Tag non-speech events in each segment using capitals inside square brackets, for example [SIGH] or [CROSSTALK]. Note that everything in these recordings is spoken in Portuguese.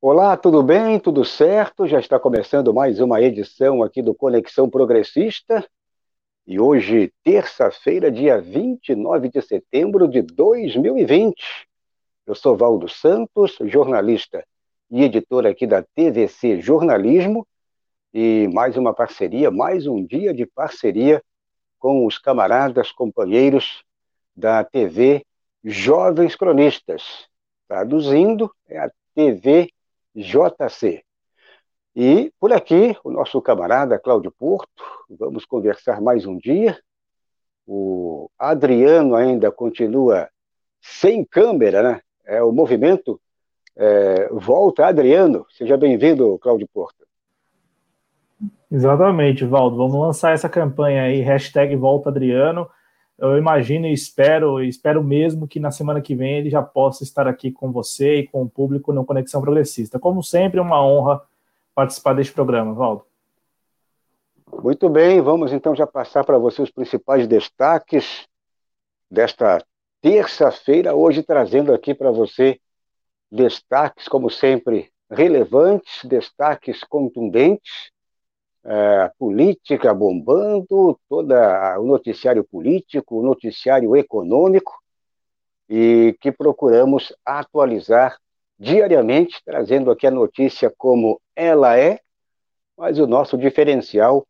Olá, tudo bem? Tudo certo? Já está começando mais uma edição aqui do Conexão Progressista. E hoje, terça-feira, dia 29 de setembro de 2020. Eu sou Valdo Santos, jornalista e editor aqui da TVC Jornalismo. E mais uma parceria, mais um dia de parceria com os camaradas, companheiros da TV Jovens Cronistas. Traduzindo, é a TV JC. E por aqui, o nosso camarada Cláudio Porto, vamos conversar mais um dia. O Adriano ainda continua sem câmera, né? É o movimento é, Volta Adriano. Seja bem-vindo, Cláudio Porto. Exatamente, Valdo. Vamos lançar essa campanha aí, hashtag Volta Adriano. Eu imagino e espero, espero mesmo que na semana que vem ele já possa estar aqui com você e com o público no Conexão Progressista. Como sempre, uma honra participar deste programa, Valdo. Muito bem, vamos então já passar para você os principais destaques desta terça-feira, hoje trazendo aqui para você destaques, como sempre, relevantes, destaques contundentes é, política bombando, todo o noticiário político, o noticiário econômico, e que procuramos atualizar diariamente, trazendo aqui a notícia como ela é, mas o nosso diferencial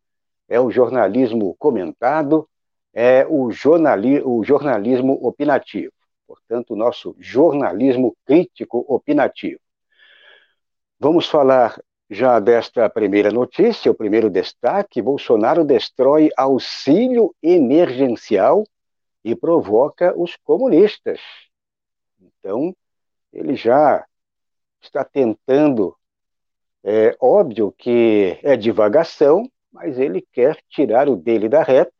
é o jornalismo comentado, é o, jornali o jornalismo opinativo, portanto, o nosso jornalismo crítico opinativo. Vamos falar já desta primeira notícia, o primeiro destaque: Bolsonaro destrói auxílio emergencial e provoca os comunistas. Então, ele já está tentando, é óbvio que é divagação, mas ele quer tirar o dele da reta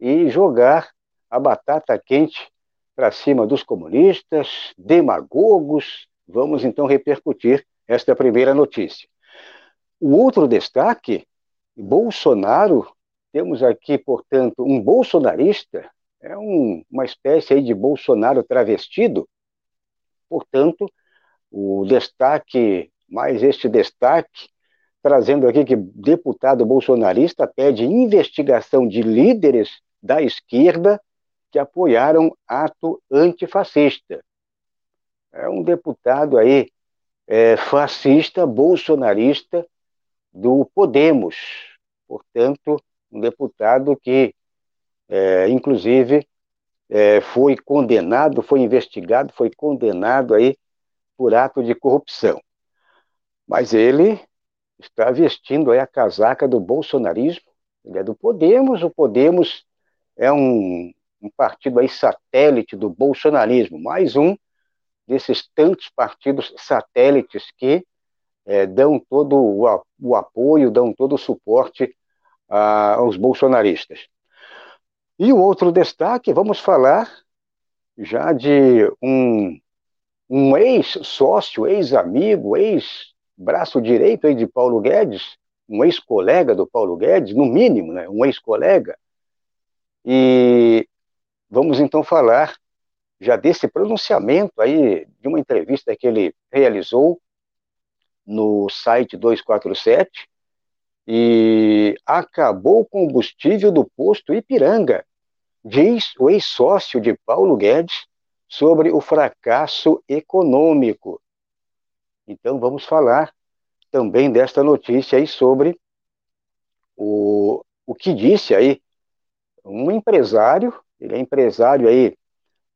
e jogar a batata quente para cima dos comunistas, demagogos. Vamos então repercutir esta primeira notícia. O outro destaque, Bolsonaro, temos aqui, portanto, um bolsonarista, é um, uma espécie aí de Bolsonaro travestido, portanto, o destaque, mais este destaque, trazendo aqui que deputado bolsonarista pede investigação de líderes da esquerda que apoiaram ato antifascista. É um deputado aí é, fascista, bolsonarista, do Podemos, portanto, um deputado que, é, inclusive, é, foi condenado, foi investigado, foi condenado aí por ato de corrupção. Mas ele está vestindo aí a casaca do bolsonarismo, ele é do Podemos, o Podemos é um, um partido aí satélite do bolsonarismo, mais um desses tantos partidos satélites que é, dão todo o, o, apoio, dão todo o suporte a, aos bolsonaristas. E o outro destaque, vamos falar já de um, um ex-sócio, ex-amigo, ex-braço direito aí de Paulo Guedes, um ex-colega do Paulo Guedes, no mínimo, né, um ex-colega. E vamos então falar já desse pronunciamento aí, de uma entrevista que ele realizou no site 247 e acabou o combustível do posto Ipiranga, diz o ex-sócio de Paulo Guedes sobre o fracasso econômico. Então vamos falar também desta notícia aí sobre o, o que disse aí um empresário, ele é empresário aí,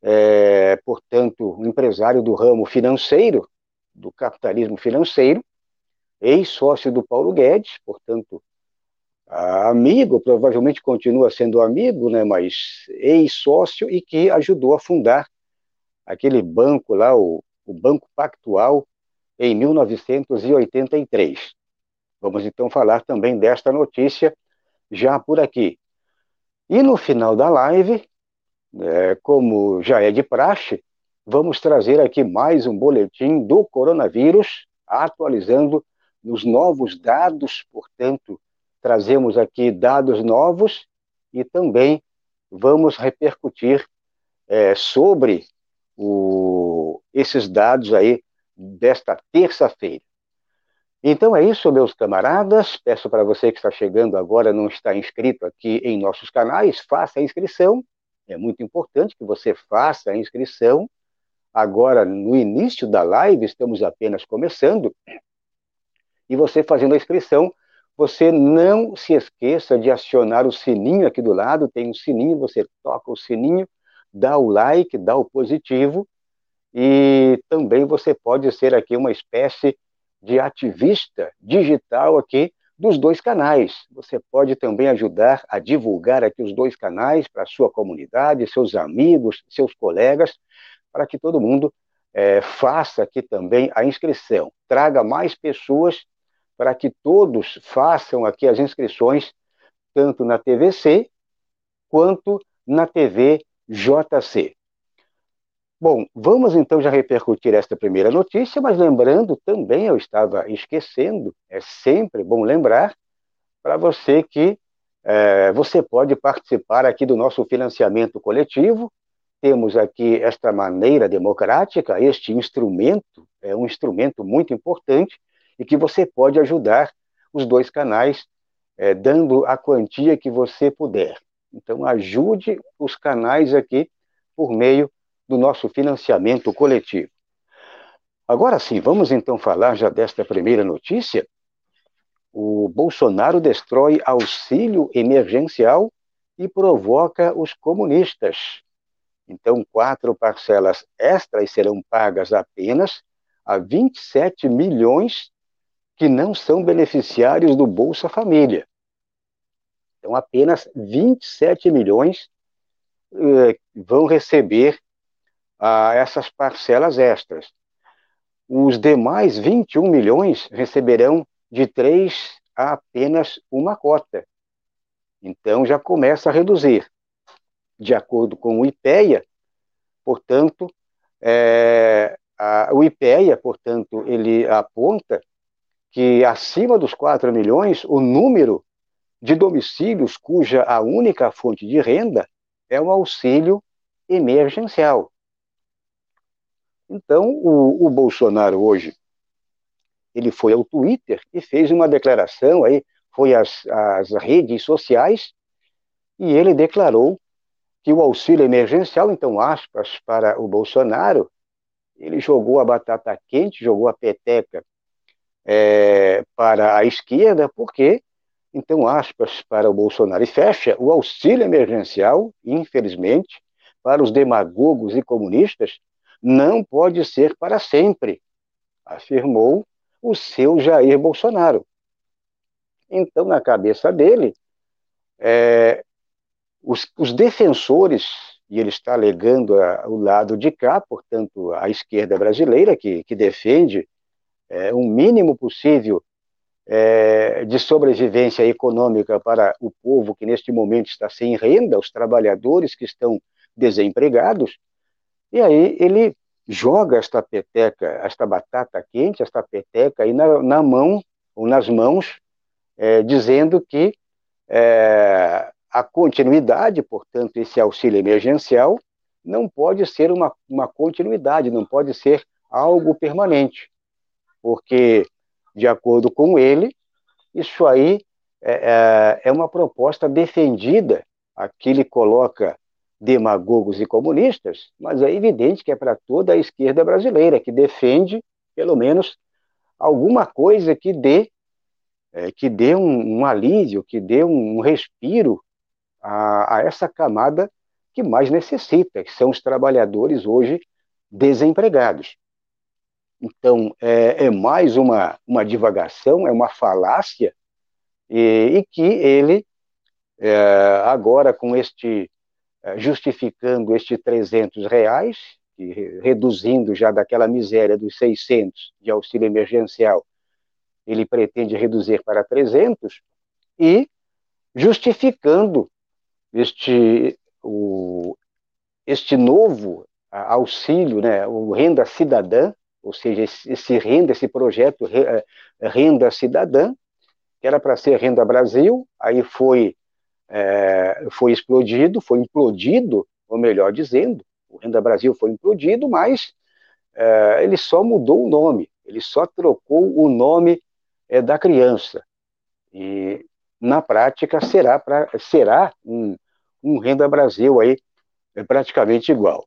é, portanto, um empresário do ramo financeiro, do capitalismo financeiro, ex-sócio do Paulo Guedes, portanto, amigo, provavelmente continua sendo amigo, né, mas ex-sócio e que ajudou a fundar aquele banco lá, o, o Banco Pactual, em 1983. Vamos então falar também desta notícia já por aqui. E no final da live, é, como já é de praxe, vamos trazer aqui mais um boletim do coronavírus, atualizando os novos dados, portanto, trazemos aqui dados novos e também vamos repercutir é, sobre o, esses dados aí desta terça-feira. Então é isso, meus camaradas. Peço para você que está chegando agora, não está inscrito aqui em nossos canais, faça a inscrição. É muito importante que você faça a inscrição. Agora, no início da live, estamos apenas começando. E você fazendo a inscrição, você não se esqueça de acionar o sininho aqui do lado, tem um sininho, você toca o sininho, dá o like, dá o positivo, e também você pode ser aqui uma espécie de ativista digital aqui dos dois canais. Você pode também ajudar a divulgar aqui os dois canais para a sua comunidade, seus amigos, seus colegas, para que todo mundo é, faça aqui também a inscrição. Traga mais pessoas para que todos façam aqui as inscrições, tanto na TVC quanto na TV JC. Bom, vamos então já repercutir esta primeira notícia, mas lembrando também, eu estava esquecendo, é sempre bom lembrar para você que é, você pode participar aqui do nosso financiamento coletivo. Temos aqui esta maneira democrática, este instrumento, é um instrumento muito importante e que você pode ajudar os dois canais é, dando a quantia que você puder. Então, ajude os canais aqui por meio do nosso financiamento coletivo. Agora sim, vamos então falar já desta primeira notícia. O Bolsonaro destrói auxílio emergencial e provoca os comunistas. Então, quatro parcelas extras serão pagas apenas a 27 milhões que não são beneficiários do Bolsa Família. Então, apenas 27 milhões eh, vão receber ah, essas parcelas extras. Os demais 21 milhões receberão de três a apenas uma cota. Então, já começa a reduzir. De acordo com o IPEA, portanto, é, a, o IPEA, portanto, ele aponta que acima dos 4 milhões, o número de domicílios cuja a única fonte de renda é o auxílio emergencial. Então, o, o Bolsonaro hoje, ele foi ao Twitter e fez uma declaração, aí foi às, às redes sociais, e ele declarou que o auxílio emergencial, então, aspas, para o Bolsonaro, ele jogou a batata quente, jogou a peteca é, para a esquerda, porque, então, aspas para o Bolsonaro, e fecha o auxílio emergencial, infelizmente, para os demagogos e comunistas, não pode ser para sempre, afirmou o seu Jair Bolsonaro. Então, na cabeça dele, é, os, os, defensores, e ele está alegando a, o lado de cá, portanto, a esquerda brasileira, que, que defende é, um mínimo possível é, de sobrevivência econômica para o povo que neste momento está sem renda, os trabalhadores que estão desempregados, e aí ele joga esta peteca, esta batata quente, esta peteca aí na, na mão ou nas mãos, é, dizendo que é, a continuidade, portanto, esse auxílio emergencial não pode ser uma, uma continuidade, não pode ser algo permanente porque, de acordo com ele, isso aí é, é, é uma proposta defendida. Aqui ele coloca demagogos e comunistas, mas é evidente que é para toda a esquerda brasileira, que defende, pelo menos, alguma coisa que dê, é, que dê um, um, alívio, que dê um, um respiro a, a, essa camada que mais necessita, que são os trabalhadores hoje desempregados. Então, é, é mais uma, uma divagação, é uma falácia, e, e que ele, é, agora com este, é, justificando este 300 reais, e reduzindo já daquela miséria dos 600 de auxílio emergencial, ele pretende reduzir para 300, e justificando este, o, este novo auxílio, né, o renda cidadã, ou seja, esse, renda, esse projeto eh, Renda Cidadã, que era para ser Renda Brasil, aí foi, é, foi explodido, foi implodido, ou melhor dizendo, o Renda Brasil foi implodido, mas é, ele só mudou o nome, ele só trocou o nome é, da criança. E, na prática, será, pra, será um, um Renda Brasil aí é praticamente igual.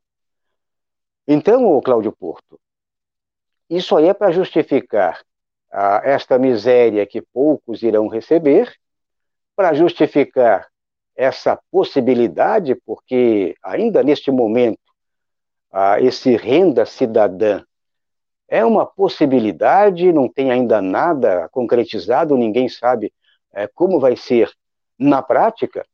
Então, Cláudio Porto, isso aí é para justificar esta miséria que poucos irão receber, para justificar essa possibilidade, porque ainda neste momento, esse renda cidadã é uma possibilidade, não tem ainda nada concretizado, ninguém sabe é, como vai ser na prática,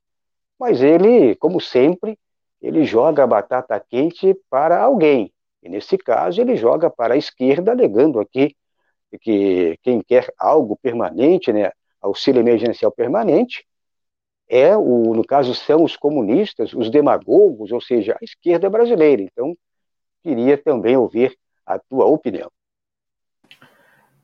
mas ele, como sempre, ele joga a batata quente para alguém. E nesse caso, ele joga para a esquerda, alegando aqui que quem quer algo permanente, né, auxílio emergencial permanente, é o, no caso são os comunistas, os demagogos, ou seja, a esquerda brasileira. Então, queria também ouvir a tua opinião.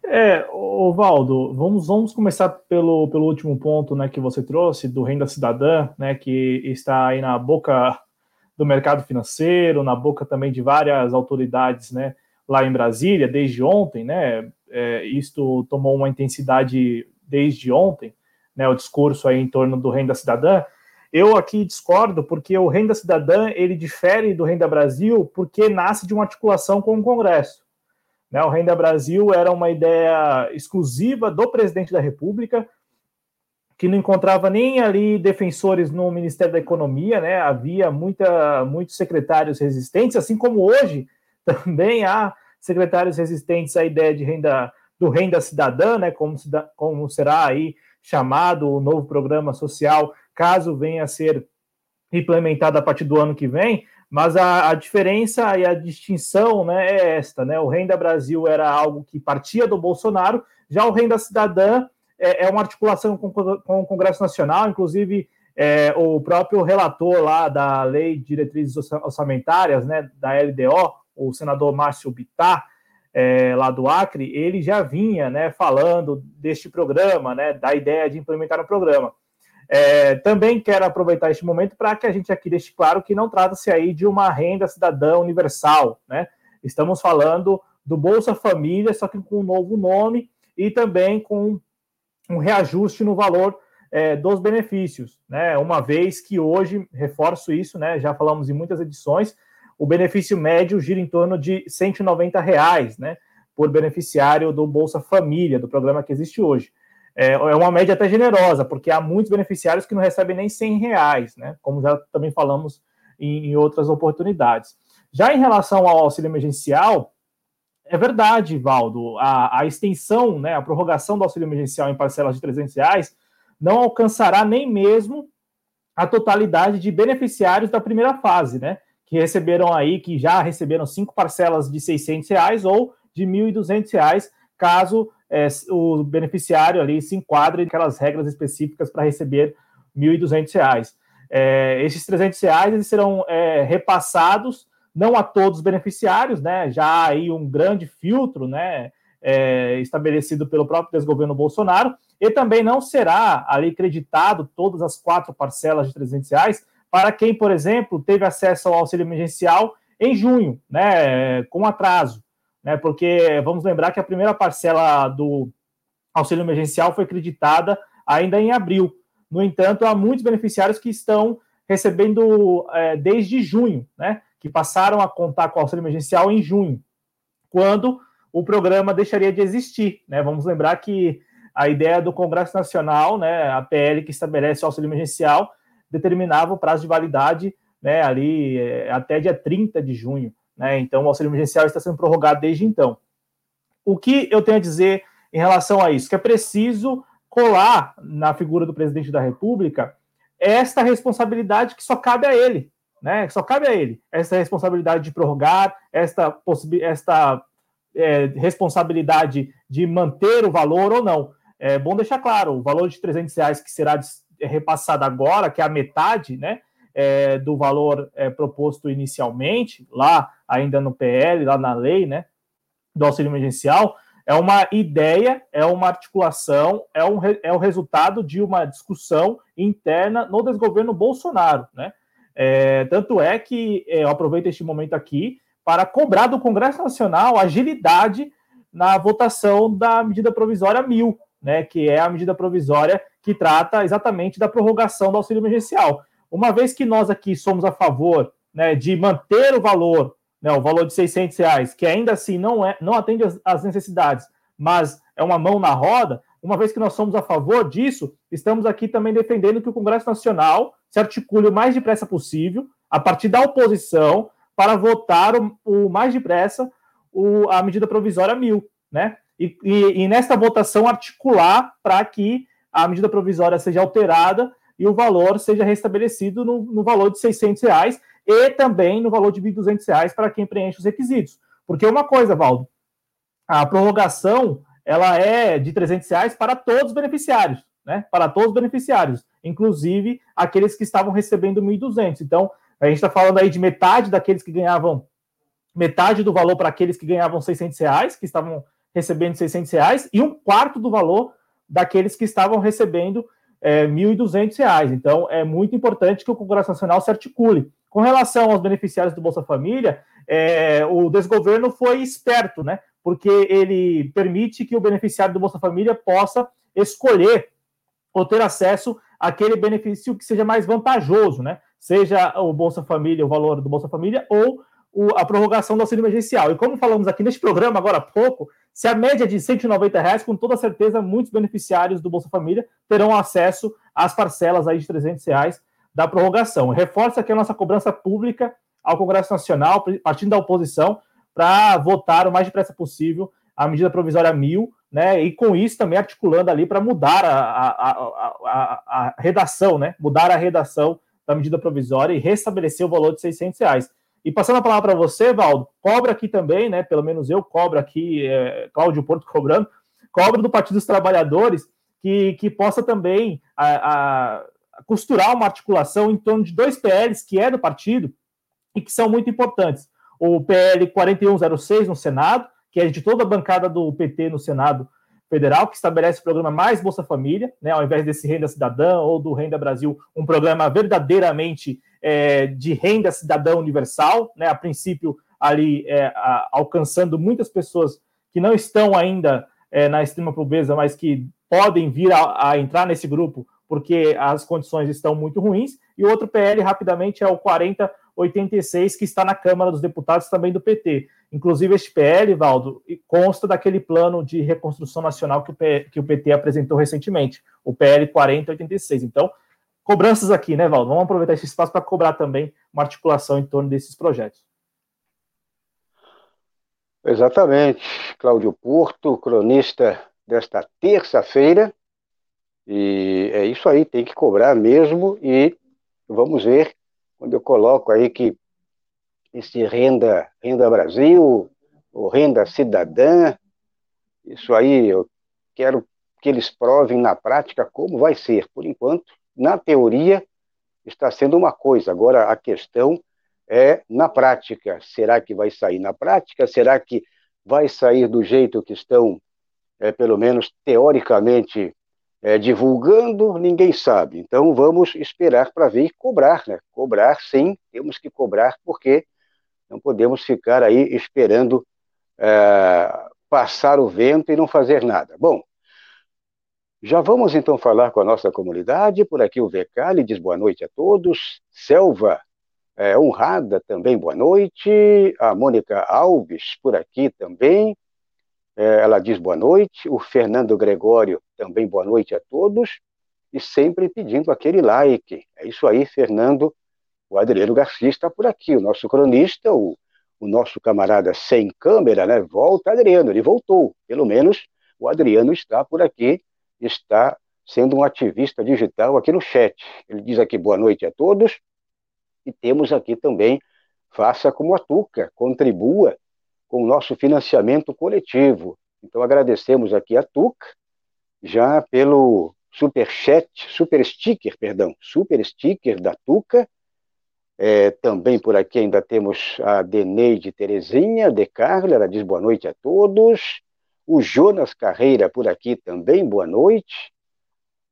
É, Ovaldo, vamos, vamos começar pelo, pelo último ponto né, que você trouxe, do renda cidadã, né, que está aí na boca do mercado financeiro, na boca também de várias autoridades né, lá em Brasília, desde ontem, né, é, isto tomou uma intensidade desde ontem, né, o discurso aí em torno do renda cidadã. Eu aqui discordo porque o renda cidadã ele difere do renda Brasil porque nasce de uma articulação com o Congresso. Né, o Renda Brasil era uma ideia exclusiva do presidente da República, que não encontrava nem ali defensores no Ministério da Economia, né? Havia muita, muitos secretários resistentes, assim como hoje [LAUGHS] também há secretários resistentes à ideia de renda do renda cidadã, né? Como, como será aí chamado o novo programa social, caso venha a ser implementado a partir do ano que vem, mas a, a, diferença e a distinção né, é esta, né? O Renda Brasil era algo que partia do Bolsonaro, já o Renda Cidadã é, é uma articulação com, com, o Congresso Nacional, inclusive é, o próprio relator lá da Lei de Diretrizes Orçamentárias, né, da LDO, o senador Márcio Bittar, é, lá do Acre, ele já vinha né, falando deste programa, né, da ideia de implementar o programa. É, também quero aproveitar este momento para que a gente aqui deixe claro que não trata-se aí de uma renda cidadã universal, né? Estamos falando do Bolsa Família, só que com um novo nome e também com um reajuste no valor é, dos benefícios, né? Uma vez que hoje, reforço isso, né? Já falamos em muitas edições, o benefício médio gira em torno de 190 reais, né? Por beneficiário do Bolsa Família, do programa que existe hoje é, é uma média até generosa, porque há muitos beneficiários que não recebem nem 100 reais, né? Como já também falamos em, em outras oportunidades. Já em relação ao auxílio emergencial, é verdade, Valdo, a, a, extensão, né, a prorrogação do auxílio emergencial em parcelas de 300 reais não alcançará nem mesmo a totalidade de beneficiários da primeira fase, né, que receberam aí, que já receberam cinco parcelas de 600 reais ou de 1.200 reais, caso é, o beneficiário ali se enquadre em aquelas regras específicas para receber R$ 1.200. É, esses 300 reais eles serão é, repassados não a todos os beneficiários, né? Já há aí um grande filtro, né? É, estabelecido pelo próprio desgoverno Bolsonaro, e também não será ali creditado todas as quatro parcelas de 300 reais para quem, por exemplo, teve acesso ao auxílio emergencial em junho, né? Com atraso né? Porque vamos lembrar que a primeira parcela do auxílio emergencial foi creditada ainda em abril. No entanto, há muitos beneficiários que estão recebendo é, desde junho, né? Que passaram a contar com o auxílio emergencial em junho, quando o programa deixaria de existir, né? Vamos lembrar que a ideia do Congresso Nacional, né, a PL que estabelece o auxílio emergencial, determinava o prazo de validade, né, ali é, até dia 30 de junho. Né? Então, o auxílio emergencial está sendo prorrogado desde então. O que eu tenho a dizer em relação a isso? Que é preciso colar na figura do presidente da República esta responsabilidade que só cabe a ele, né? Só cabe a ele essa responsabilidade de prorrogar, esta, esta é, responsabilidade de manter o valor ou não. É bom deixar claro, o valor de 300 reais que será repassado agora, que é a metade, né? É, do valor é, proposto inicialmente, lá ainda no PL, lá na lei, né, do auxílio emergencial, é uma ideia, é uma articulação, é, um, é o resultado de uma discussão interna no desgoverno Bolsonaro, né? É, tanto é que é, eu aproveito este momento aqui para cobrar do Congresso Nacional agilidade na votação da medida provisória 1000, né, que é a medida provisória que trata exatamente da prorrogação do auxílio emergencial. Uma vez que nós aqui somos a favor né, de manter o valor, né, o valor de 600 reais, que ainda assim não, é, não atende às necessidades, mas é uma mão na roda, uma vez que nós somos a favor disso, estamos aqui também defendendo que o Congresso Nacional se articule o mais depressa possível, a partir da oposição, para votar o, o mais depressa o, a medida provisória mil, né? E, e, e nesta votação articular para que a medida provisória seja alterada e o valor seja restabelecido no, no valor de 600 reais e também no valor de 1.200 reais para quem preenche os requisitos. Porque uma coisa, Valdo, a prorrogação ela é de 300 reais para todos os beneficiários, né? Para todos os beneficiários, inclusive aqueles que estavam recebendo 1.200. Então, a gente está falando aí de metade daqueles que ganhavam metade do valor para aqueles que ganhavam 600 reais, que estavam recebendo 600 reais, e um quarto do valor daqueles que estavam recebendo é, 1.200 reais. Então, é muito importante que o Congresso Nacional se articule. Com relação aos beneficiários do Bolsa Família, é, o desgoverno foi esperto, né? Porque ele permite que o beneficiário do Bolsa Família possa escolher ou ter acesso àquele benefício que seja mais vantajoso, né? Seja o Bolsa Família, o valor do Bolsa Família, ou o, a prorrogação do auxílio emergencial. E como falamos aqui neste programa agora há pouco, se a média é de 190 reais, com toda certeza, muitos beneficiários do Bolsa Família terão acesso às parcelas aí de 300 reais da prorrogação. Reforça aqui a nossa cobrança pública ao Congresso Nacional, partindo da oposição, para votar o mais depressa possível a medida provisória mil, né? E com isso também articulando ali para mudar a, a, a, a, redação, né? Mudar a redação da medida provisória e restabelecer o valor de 600 reais. E passando a palavra para você, Valdo, cobra aqui também, né? Pelo menos eu cobro aqui, é, Cláudio Porto cobrando, cobra do Partido dos Trabalhadores que, que possa também a, a, costurar uma articulação em torno de dois PLs que é do partido e que são muito importantes. O PL 4106 no Senado, que é de toda a bancada do PT no Senado Federal, que estabelece o programa Mais Bolsa Família, né, ao invés desse Renda Cidadã ou do Renda Brasil, um programa verdadeiramente é, de renda cidadã universal, né, a princípio ali é, a, alcançando muitas pessoas que não estão ainda é, na extrema pobreza, mas que podem vir a, a, entrar nesse grupo porque as condições estão muito ruins. E outro PL, rapidamente, é o 4086, que está na Câmara dos Deputados também do PT. Inclusive, este PL, Valdo, consta daquele plano de reconstrução nacional que o, P, que o PT apresentou recentemente, o PL 4086. Então, cobranças aqui, né, Valdo? Vamos aproveitar esse espaço para cobrar também uma articulação em torno desses projetos. Exatamente. Cláudio Porto, cronista desta terça-feira. E é isso aí, tem que cobrar mesmo. E vamos ver quando eu coloco aí que esse renda, renda Brasil, ou renda cidadã, isso aí eu quero que eles provem na prática como vai ser. Por enquanto, na teoria, está sendo uma coisa. Agora, a questão é na prática. Será que vai sair na prática? Será que vai sair do jeito que estão, é, pelo menos teoricamente, é, divulgando? Ninguém sabe. Então, vamos esperar para ver e cobrar, né? Cobrar, sim, temos que cobrar, porque não podemos ficar aí esperando é, passar o vento e não fazer nada. Bom, já vamos então falar com a nossa comunidade. Por aqui o lhe diz boa noite a todos. Selva é, honrada também, boa noite. A Mônica Alves por aqui também. É, ela diz boa noite. O Fernando Gregório também boa noite a todos. E sempre pedindo aquele like. É isso aí, Fernando. O Adriano Garcia está por aqui, o nosso cronista, o, o nosso camarada sem câmera, né? Volta, Adriano, ele voltou. Pelo menos o Adriano está por aqui está sendo um ativista digital aqui no chat. Ele diz aqui boa noite a todos e temos aqui também faça como a Tuca, contribua com o nosso financiamento coletivo. Então agradecemos aqui a Tuca já pelo super chat, super sticker, perdão, super sticker da Tuca. É, também por aqui ainda temos a Deneide Terezinha, de Carla, ela diz boa noite a todos. O Jonas Carreira por aqui também, boa noite.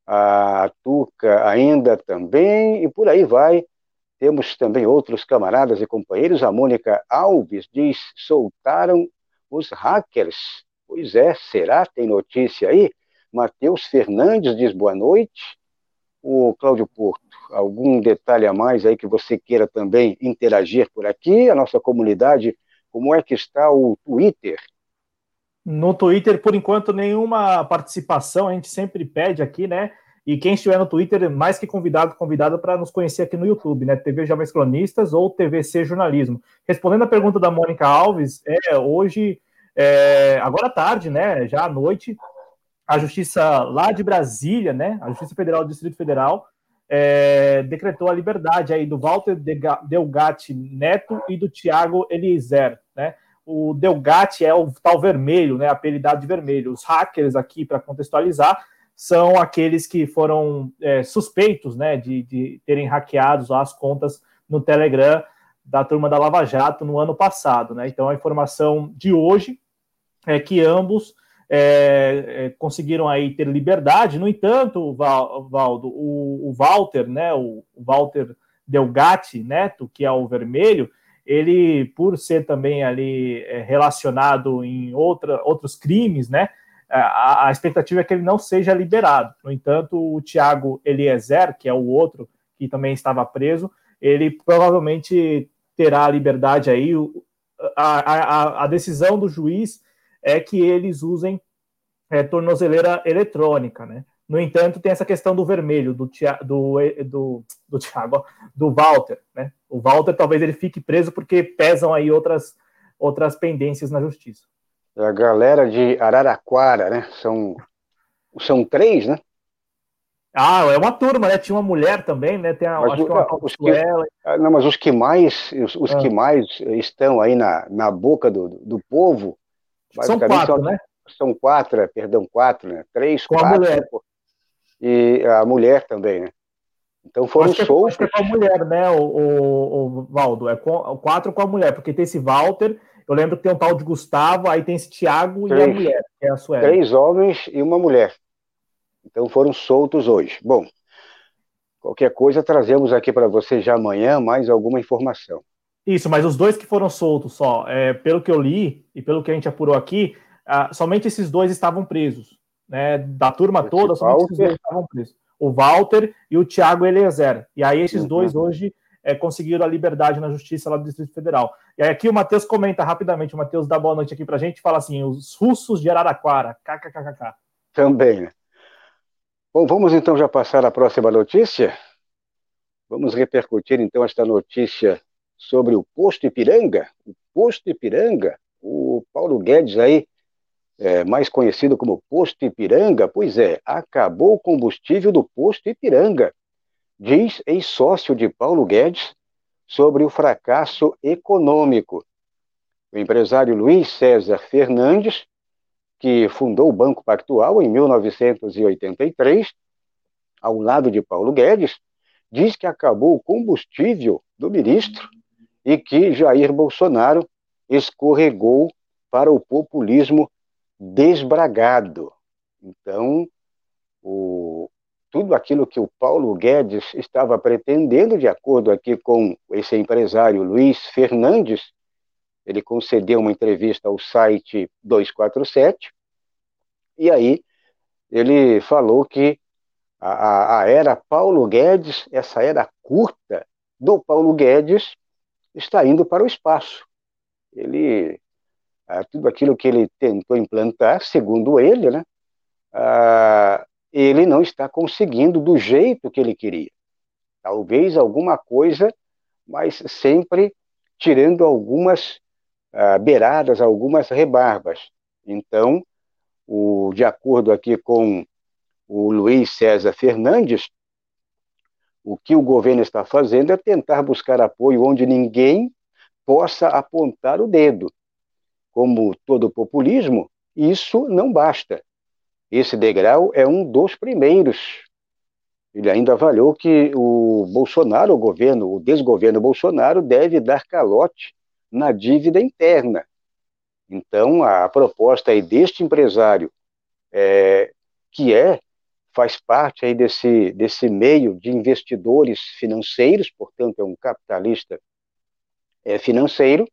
A Tuca ainda também, e por aí vai. temos também outros camaradas e companheiros. A Mônica Alves diz: soltaram os hackers. Pois é, será? Tem notícia aí? Matheus Fernandes diz boa noite. O Cláudio Porto, algum detalhe a mais aí que você queira também interagir por aqui? A nossa comunidade, como é que está o Twitter? No Twitter, por enquanto, nenhuma participação, a gente sempre pede aqui, né? E quem estiver no Twitter, mais que convidado, convidado para nos conhecer aqui no YouTube, né? TV Jovens Cronistas ou TVC Jornalismo. Respondendo a pergunta da Mônica Alves, é hoje, é, agora tarde, né? Já à noite, a Justiça lá de Brasília, né? A Justiça Federal do Distrito Federal é, decretou a liberdade aí do Walter Delgatti Neto e do Tiago Eliezer, né? O Delgatti é o tal vermelho, né? Apelidado de vermelho. Os hackers aqui, para contextualizar, são aqueles que foram é, suspeitos né, de, de terem hackeado as contas no Telegram da turma da Lava Jato no ano passado. Né? Então, a informação de hoje é que ambos é, é, conseguiram aí ter liberdade. No entanto, Valdo, o, o Walter, né, o Walter Delgatti Neto, que é o vermelho, ele, por ser também ali é, relacionado em outra, outros crimes, né, a, a, expectativa é que ele não seja liberado. No entanto, o Thiago Eliezer, que é o outro que também estava preso, ele provavelmente terá a liberdade aí. A, a, a decisão do juiz é que eles usem é, tornozeleira eletrônica, né? No entanto, tem essa questão do vermelho, do, do, do, do Thiago, do Walter, né? O Walter talvez ele fique preso porque pesam aí outras, outras pendências na justiça a galera de Araraquara, né? São, são três, né? Ah, é uma turma, né? Tinha uma mulher também, né? Tem a, mas, acho que uma os que, ah, Não, mas os que mais, os, os ah. que mais estão aí na, na boca do, do povo, são quatro, são, né? São quatro, é, perdão, quatro, né? Três, com quatro. A mulher. E a mulher também, né? Então foram acho soltos. Que é, acho que é com a mulher, né, o, o, o Valdo? É com, quatro com a mulher, porque tem esse Walter, eu lembro que tem um tal de Gustavo, aí tem esse Tiago e a mulher, que é a Sueli. Três homens e uma mulher. Então foram soltos hoje. Bom, qualquer coisa trazemos aqui para você já amanhã mais alguma informação. Isso, mas os dois que foram soltos só, é, pelo que eu li e pelo que a gente apurou aqui, ah, somente esses dois estavam presos. Né? Da turma Esse toda, Walter. esses dois estavam presos. O Walter e o Thiago Eliezer. E aí esses uhum. dois hoje é, conseguiram a liberdade na justiça lá do Distrito Federal. E aí aqui o Matheus comenta rapidamente, o Matheus dá boa noite aqui pra gente fala assim, os russos de Araraquara, kkkk. Também, né? Bom, vamos então já passar à próxima notícia? Vamos repercutir então esta notícia sobre o posto Ipiranga. O posto Ipiranga, o Paulo Guedes aí, é, mais conhecido como posto Ipiranga, pois é, acabou o combustível do posto Ipiranga diz ex-sócio de Paulo Guedes sobre o fracasso econômico. O empresário Luiz César Fernandes, que fundou o Banco Pactual em 1983, ao lado de Paulo Guedes, diz que acabou o combustível do ministro e que Jair Bolsonaro escorregou para o populismo desbragado. Então, o, tudo aquilo que o Paulo Guedes estava pretendendo, de acordo aqui com esse empresário Luiz Fernandes, ele concedeu uma entrevista ao site 247, e aí ele falou que a, a era Paulo Guedes, essa era curta do Paulo Guedes, está indo para o espaço. Ele, tudo aquilo que ele tentou implantar, segundo ele, né, ele não está conseguindo do jeito que ele queria. Talvez alguma coisa, mas sempre tirando algumas uh, beiradas, algumas rebarbas. Então, o, de acordo aqui com o Luiz César Fernandes, o que o governo está fazendo é tentar buscar apoio onde ninguém possa apontar o dedo. Como todo populismo, isso não basta. Esse degrau é um dos primeiros. Ele ainda avaliou que o Bolsonaro, o governo, o desgoverno Bolsonaro, deve dar calote na dívida interna. Então, a proposta aí deste empresário, é, que é faz parte aí desse, desse meio de investidores financeiros, portanto, é um capitalista é, financeiro,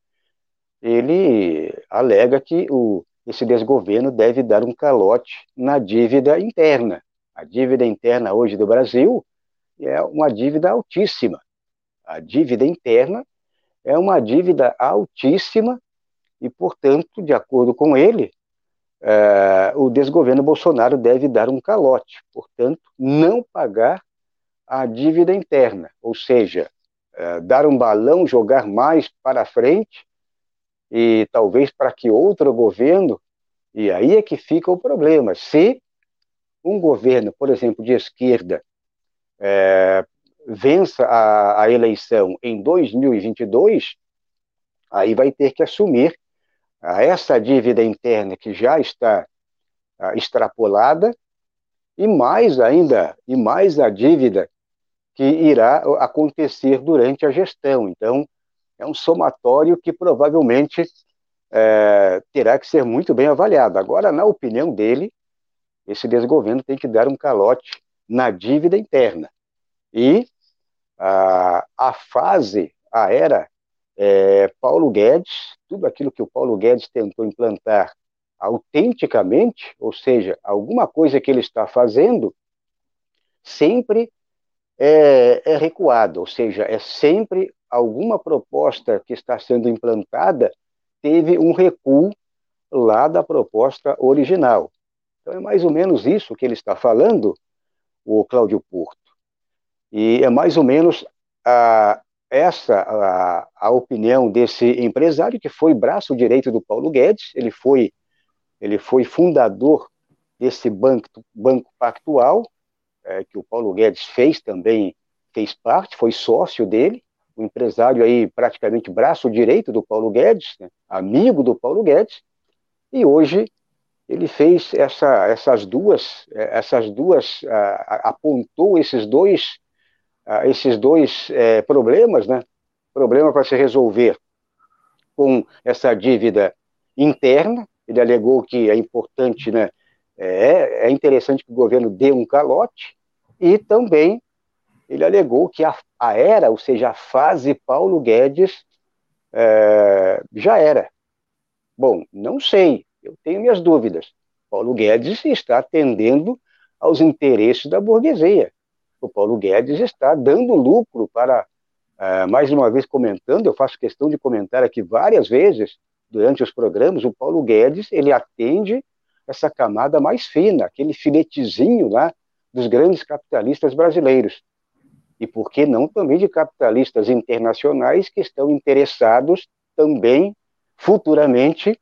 ele alega que o, esse desgoverno deve dar um calote na dívida interna. A dívida interna hoje do Brasil é uma dívida altíssima. A dívida interna é uma dívida altíssima e, portanto, de acordo com ele, é, o desgoverno Bolsonaro deve dar um calote, portanto, não pagar a dívida interna, ou seja, é, dar um balão, jogar mais para frente e talvez para que outro governo, e aí é que fica o problema. Se um governo, por exemplo, de esquerda, é, vença a, a eleição em 2022, aí vai ter que assumir essa dívida interna que já está extrapolada e mais ainda, e mais a dívida que irá acontecer durante a gestão. Então, é um somatório que provavelmente é, terá que ser muito bem avaliado. Agora, na opinião dele, esse desgoverno tem que dar um calote na dívida interna. E a, a fase, a era é, Paulo Guedes, tudo aquilo que o Paulo Guedes tentou implantar autenticamente, ou seja, alguma coisa que ele está fazendo, sempre é, é recuado, ou seja, é sempre alguma proposta que está sendo implantada teve um recuo lá da proposta original. Então é mais ou menos isso que ele está falando, o Cláudio Porto. E é mais ou menos a, essa a, a opinião desse empresário que foi braço direito do Paulo Guedes, ele foi ele foi fundador desse banco, banco pactual, é, que o Paulo Guedes fez também, fez parte, foi sócio dele, um empresário aí praticamente braço direito do Paulo Guedes, né, amigo do Paulo Guedes, e hoje ele fez essa, essas duas, é, essas duas, apontou esses dois, esses dois é, problemas, né? Problema para se resolver com essa dívida interna. Ele alegou que é importante, né? É, é interessante que o governo dê um calote e também ele alegou que a, a era, ou seja, a fase Paulo Guedes é, já era. Bom, não sei, eu tenho minhas dúvidas. Paulo Guedes está atendendo aos interesses da burguesia. O Paulo Guedes está dando lucro para, uh, mais uma vez comentando, eu faço questão de comentar aqui várias vezes durante os programas, o Paulo Guedes, ele atende essa camada mais fina, aquele filetezinho lá dos grandes capitalistas brasileiros. E por que não também de capitalistas internacionais que estão interessados também futuramente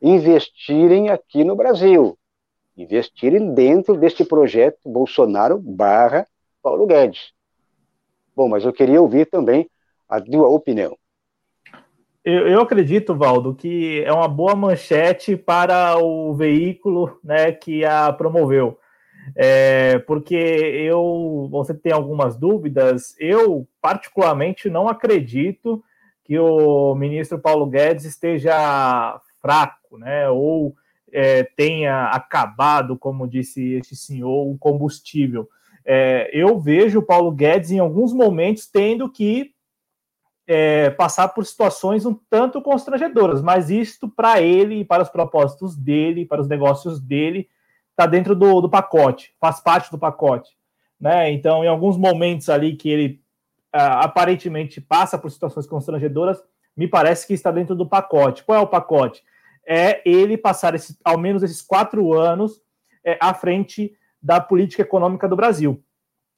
investirem aqui no Brasil, investirem dentro deste projeto Bolsonaro barra Paulo Guedes. Bom, mas eu queria ouvir também a tua opinião. Eu, eu, acredito, Valdo, que é uma boa manchete para o veículo né, que a promoveu. É, porque eu, você tem algumas dúvidas, eu particularmente não acredito que o ministro Paulo Guedes esteja fraco, né? Ou é, tenha acabado, como disse este senhor, o combustível. É, eu vejo o Paulo Guedes em alguns momentos tendo que é, passar por situações um tanto constrangedoras, mas isto para ele, para os propósitos dele, para os negócios dele, está dentro do, do, pacote, faz parte do pacote. Né? Então, em alguns momentos ali que ele ah, aparentemente passa por situações constrangedoras, me parece que está dentro do pacote. Qual é o pacote? é ele passar esse, ao menos esses quatro anos é, à frente da política econômica do Brasil.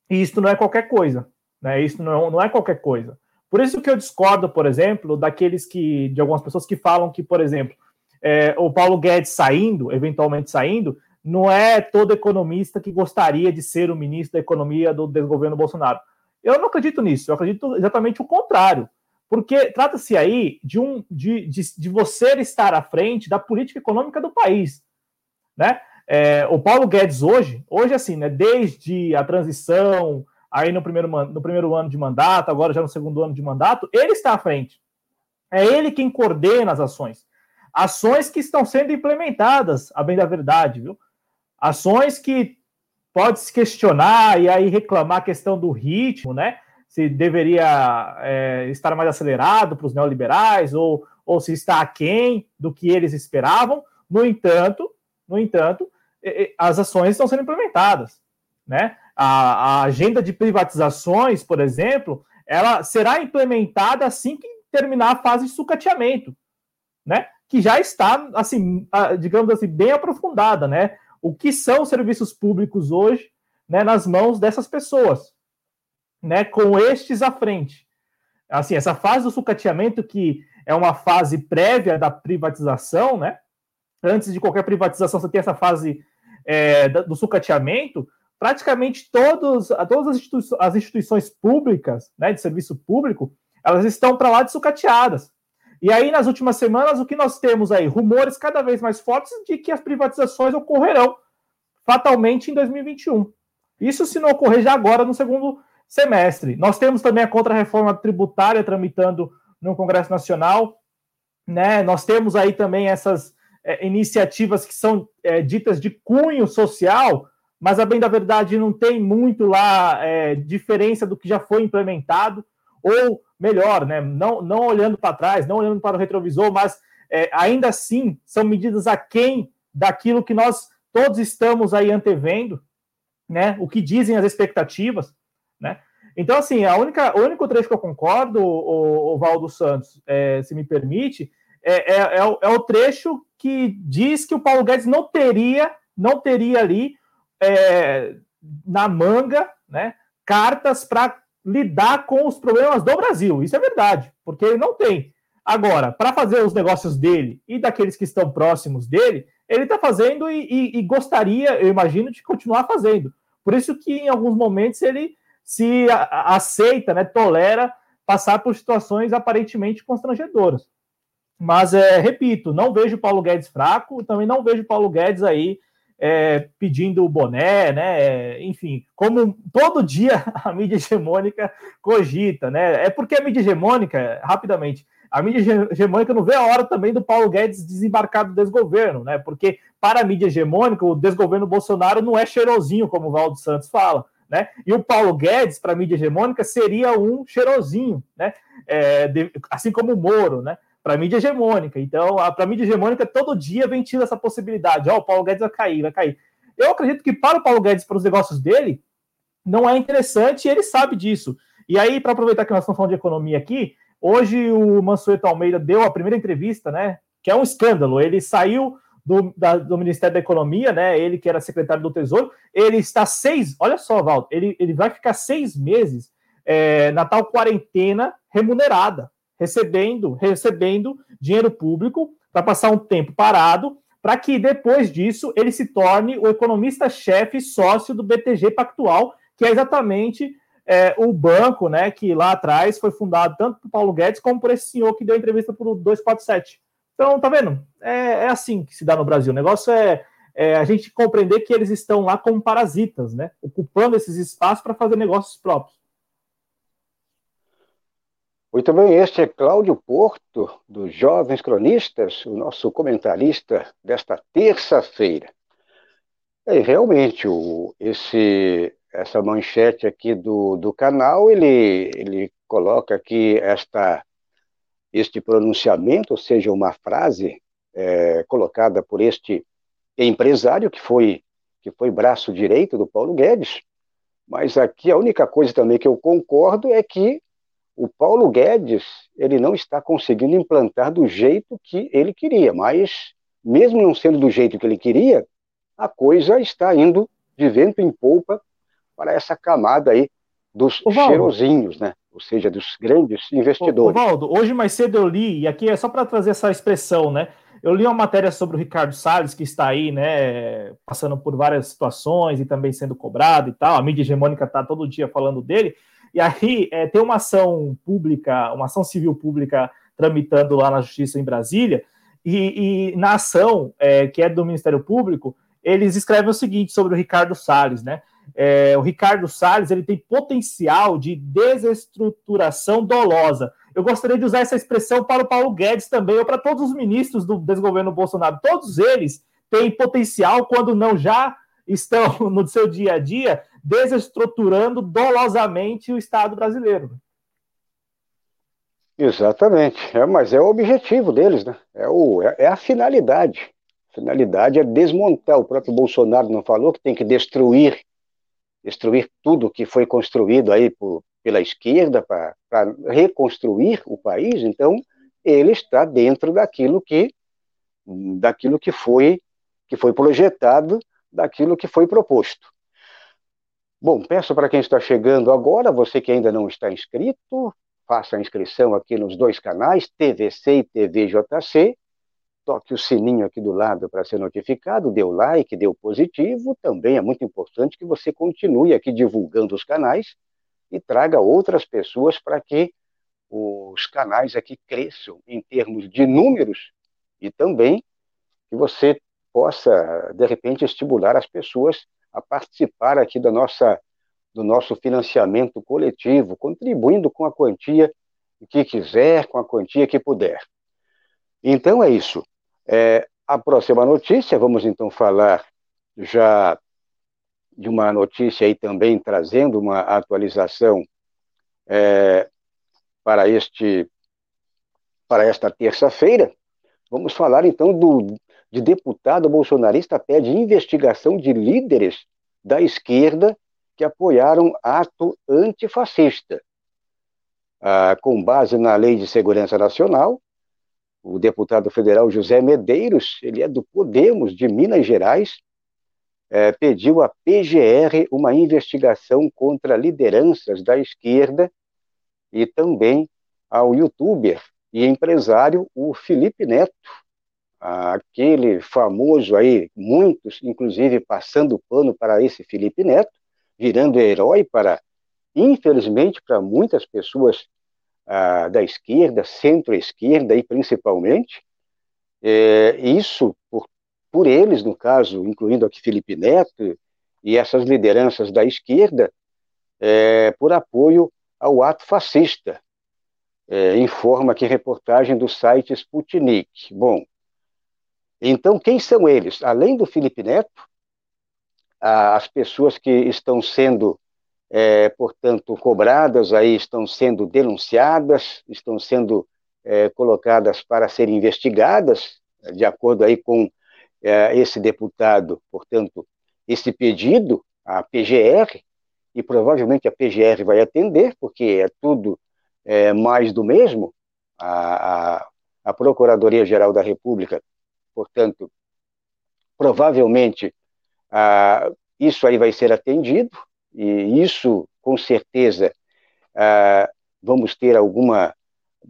E isso não é qualquer coisa, né? Isso não, não é qualquer coisa. Por isso que eu discordo, por exemplo, daqueles que, de algumas pessoas que falam que, por exemplo, é, o Paulo Guedes saindo, eventualmente saindo, não é todo economista que gostaria de ser o ministro da Economia do desgoverno Bolsonaro. Eu não acredito nisso, eu acredito exatamente o contrário. Porque trata-se aí de, um, de, de, de, você estar à frente da política econômica do país. Né? É, o Paulo Guedes hoje, hoje assim, né, desde a transição, aí no primeiro, no primeiro ano de mandato, agora já no segundo ano de mandato, ele está à frente. É ele quem coordena as ações. Ações que estão sendo implementadas, a bem da verdade, viu? Ações que pode se questionar e aí reclamar a questão do ritmo, né? Se deveria é, estar mais acelerado para os neoliberais ou, ou se está aquém do que eles esperavam. No entanto, no entanto, as ações estão sendo implementadas, né? A, a agenda de privatizações, por exemplo, ela será implementada assim que terminar a fase de sucateamento, né? Que já está, assim, digamos assim, bem aprofundada, né? O que são os serviços públicos hoje, né, nas mãos dessas pessoas, né? Com estes à frente. Assim, essa fase do sucateamento, que é uma fase prévia da privatização, né? Antes de qualquer privatização, você tem essa fase é, do sucateamento, praticamente todos, todas as, instituições, as instituições públicas, né, de serviço público, elas estão para lá de sucateadas. E aí, nas últimas semanas, o que nós temos aí? Rumores cada vez mais fortes de que as privatizações ocorrerão fatalmente em 2021. Isso se não ocorrer já agora no segundo semestre. Nós temos também a contra-reforma tributária tramitando no Congresso Nacional. Né? Nós temos aí também essas é, iniciativas que são é, ditas de cunho social, mas a bem da verdade não tem muito lá é, diferença do que já foi implementado, ou melhor, né, não, não olhando para trás, não olhando para o retrovisor, mas é, ainda assim são medidas aquém daquilo que nós todos estamos aí antevendo, né, o que dizem as expectativas, né, então, assim, a única, o único trecho que eu concordo, o, o Valdo Santos, é, se me permite, é, é, é, o, é, o, trecho que diz que o Paulo Guedes não teria, não teria ali é, na manga, né, cartas para lidar com os problemas do Brasil. Isso é verdade, porque ele não tem. Agora, para fazer os negócios dele e daqueles que estão próximos dele, ele está fazendo e, e, e, gostaria, eu imagino, de continuar fazendo. Por isso que em alguns momentos ele se a, aceita, né, tolera passar por situações aparentemente constrangedoras. Mas, é, repito, não vejo Paulo Guedes fraco, também não vejo Paulo Guedes aí é, pedindo o boné, né? Enfim, como todo dia [LAUGHS] a mídia hegemônica cogita, né? É porque a mídia hegemônica, rapidamente, a mídia hegemônica não vê a hora também do Paulo Guedes desembarcar do desgoverno, né? Porque para a mídia hegemônica, o desgoverno Bolsonaro não é cheirosinho, como o Valdo Santos fala. Né? E o Paulo Guedes, para a mídia hegemônica, seria um cheirosinho, né? É, de, assim como o Moro, né? Para mídia hegemônica. Então, para mídia hegemônica, todo dia ventila essa possibilidade. Ó, oh, o Paulo Guedes vai cair, vai cair. Eu acredito que para o Paulo Guedes, para os negócios dele, não é interessante e ele sabe disso. E aí, para aproveitar que nós estamos falando de economia aqui, hoje o Mansueto Almeida deu a primeira entrevista, né? Que é um escândalo. Ele saiu do, da, do Ministério da Economia, né? Ele que era secretário do Tesouro, ele está seis. Olha só, Valdo, ele, ele vai ficar seis meses é, na tal quarentena remunerada recebendo, recebendo dinheiro público para passar um tempo parado, para que depois disso ele se torne o economista-chefe sócio do BTG Pactual, que é exatamente é, o banco né, que lá atrás foi fundado tanto por Paulo Guedes como por esse senhor que deu entrevista para o 247. Então, tá vendo? É, é, assim que se dá no Brasil. O negócio é, é, a gente compreender que eles estão lá como parasitas, né? Ocupando esses espaços para fazer negócios próprios. Muito bem, este é Cláudio Porto, dos Jovens Cronistas, o nosso comentarista desta terça-feira. É, realmente, o, esse, essa manchete aqui do, do canal, ele, ele coloca aqui esta, este pronunciamento, ou seja, uma frase é, colocada por este empresário que foi, que foi braço direito do Paulo Guedes, mas aqui a única coisa também que eu concordo é que o Paulo Guedes ele não está conseguindo implantar do jeito que ele queria, mas mesmo não sendo do jeito que ele queria, a coisa está indo de vento em polpa para essa camada aí dos cheirosinhos, né? Ou seja, dos grandes investidores. Valdo, hoje mais cedo eu li, e aqui é só para trazer essa expressão, né? Eu li uma matéria sobre o Ricardo Salles, que está aí, né, passando por várias situações e também sendo cobrado e tal. A mídia hegemônica está todo dia falando dele. E aí é, tem uma ação pública, uma ação civil pública tramitando lá na Justiça em Brasília, e, e na ação, é, que é do Ministério Público, eles escrevem o seguinte sobre o Ricardo Salles, né? É, o Ricardo Salles ele tem potencial de desestruturação dolosa. Eu gostaria de usar essa expressão para o Paulo Guedes também, ou para todos os ministros do desgoverno Bolsonaro. Todos eles têm potencial, quando não já estão [LAUGHS] no seu dia a dia desestruturando dolosamente o Estado brasileiro. Exatamente, é, mas é o objetivo deles, né? É, o, é, é a finalidade. A finalidade é desmontar. O próprio Bolsonaro não falou que tem que destruir, destruir tudo que foi construído aí por, pela esquerda para reconstruir o país. Então, ele está dentro daquilo que daquilo que foi que foi projetado, daquilo que foi proposto. Bom, peço para quem está chegando agora, você que ainda não está inscrito, faça a inscrição aqui nos dois canais, TVC e TVJC. Toque o sininho aqui do lado para ser notificado, dê o like, dê o positivo. Também é muito importante que você continue aqui divulgando os canais e traga outras pessoas para que os canais aqui cresçam em termos de números e também que você possa, de repente, estimular as pessoas a participar aqui da nossa, do nosso financiamento coletivo, contribuindo com a quantia que quiser, com a quantia que puder. Então é isso. É, a próxima notícia, vamos então falar já de uma notícia aí também trazendo uma atualização é, para este para esta terça-feira. Vamos falar então do de deputado bolsonarista pede investigação de líderes da esquerda que apoiaram ato antifascista. Ah, com base na Lei de Segurança Nacional, o deputado federal José Medeiros, ele é do Podemos de Minas Gerais, é, pediu à PGR uma investigação contra lideranças da esquerda e também ao youtuber e empresário o Felipe Neto, aquele famoso aí, muitos, inclusive, passando pano para esse Felipe Neto, virando herói para, infelizmente, para muitas pessoas ah, da esquerda, centro-esquerda e principalmente, é, isso por, por eles, no caso, incluindo aqui Felipe Neto e essas lideranças da esquerda, é, por apoio ao ato fascista, é, informa aqui reportagem do site Sputnik. Bom, então, quem são eles? Além do Felipe Neto, as pessoas que estão sendo, é, portanto, cobradas aí, estão sendo denunciadas, estão sendo é, colocadas para serem investigadas, de acordo aí com é, esse deputado, portanto, esse pedido à PGR, e provavelmente a PGR vai atender, porque é tudo é, mais do mesmo, a, a, a Procuradoria-Geral da República Portanto, provavelmente ah, isso aí vai ser atendido, e isso, com certeza, ah, vamos ter alguma.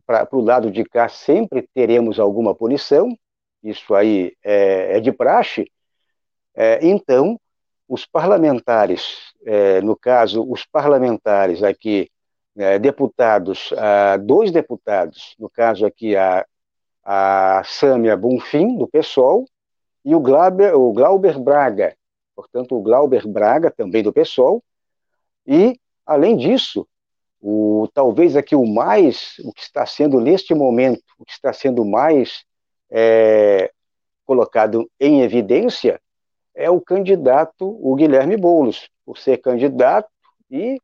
Para o lado de cá, sempre teremos alguma punição, isso aí é, é de praxe. É, então, os parlamentares, é, no caso, os parlamentares aqui, é, deputados, ah, dois deputados, no caso aqui a a Sâmia Bonfim, do PSOL, e o Glauber, o Glauber Braga, portanto, o Glauber Braga, também do PSOL, e, além disso, o, talvez aqui o mais, o que está sendo neste momento, o que está sendo mais é, colocado em evidência é o candidato, o Guilherme Boulos, por ser candidato e,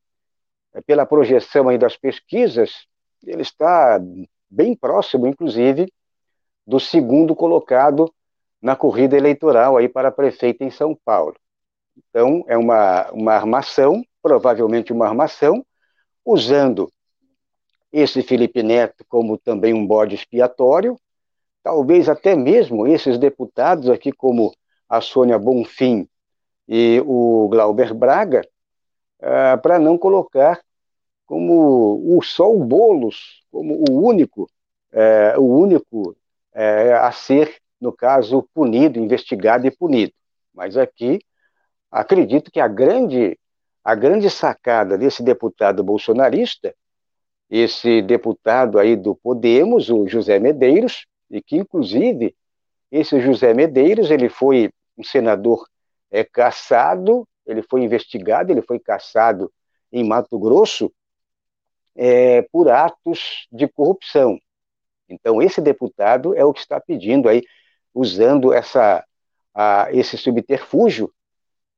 pela projeção aí das pesquisas, ele está bem próximo, inclusive, do segundo colocado na corrida eleitoral aí para prefeito em São Paulo. Então, é uma, uma armação, provavelmente uma armação, usando esse Felipe Neto como também um bode expiatório, talvez até mesmo esses deputados aqui, como a Sônia Bonfim e o Glauber Braga, uh, para não colocar como o só o Boulos, como o único, uh, o único é, a ser, no caso, punido, investigado e punido. Mas aqui, acredito que a grande, a grande sacada desse deputado bolsonarista, esse deputado aí do Podemos, o José Medeiros, e que, inclusive, esse José Medeiros, ele foi um senador é, caçado, ele foi investigado, ele foi caçado em Mato Grosso é, por atos de corrupção. Então, esse deputado é o que está pedindo aí, usando essa, a, esse subterfúgio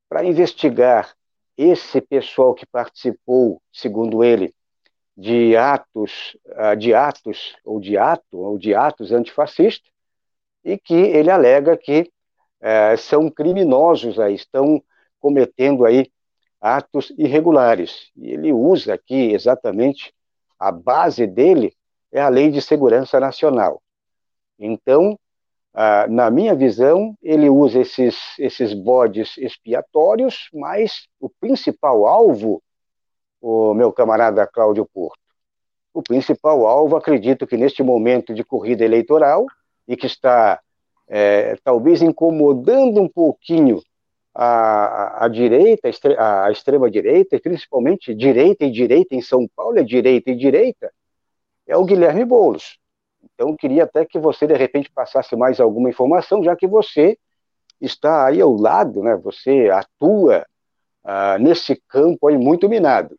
para investigar esse pessoal que participou, segundo ele, de atos, de atos ou de ato ou de atos antifascistas e que ele alega que é, são criminosos aí, estão cometendo aí atos irregulares. E ele usa aqui exatamente a base dele é a Lei de Segurança Nacional. Então, ah, na minha visão, ele usa esses, esses bodes expiatórios, mas o principal alvo, o meu camarada Cláudio Porto, o principal alvo, acredito que neste momento de corrida eleitoral, e que está é, talvez incomodando um pouquinho a, a, direita, a, a extrema-direita, principalmente direita e direita em São Paulo, é direita e direita, é o Guilherme Boulos. Então, eu queria até que você, de repente, passasse mais alguma informação, já que você está aí ao lado, né? você atua ah, nesse campo aí muito minado.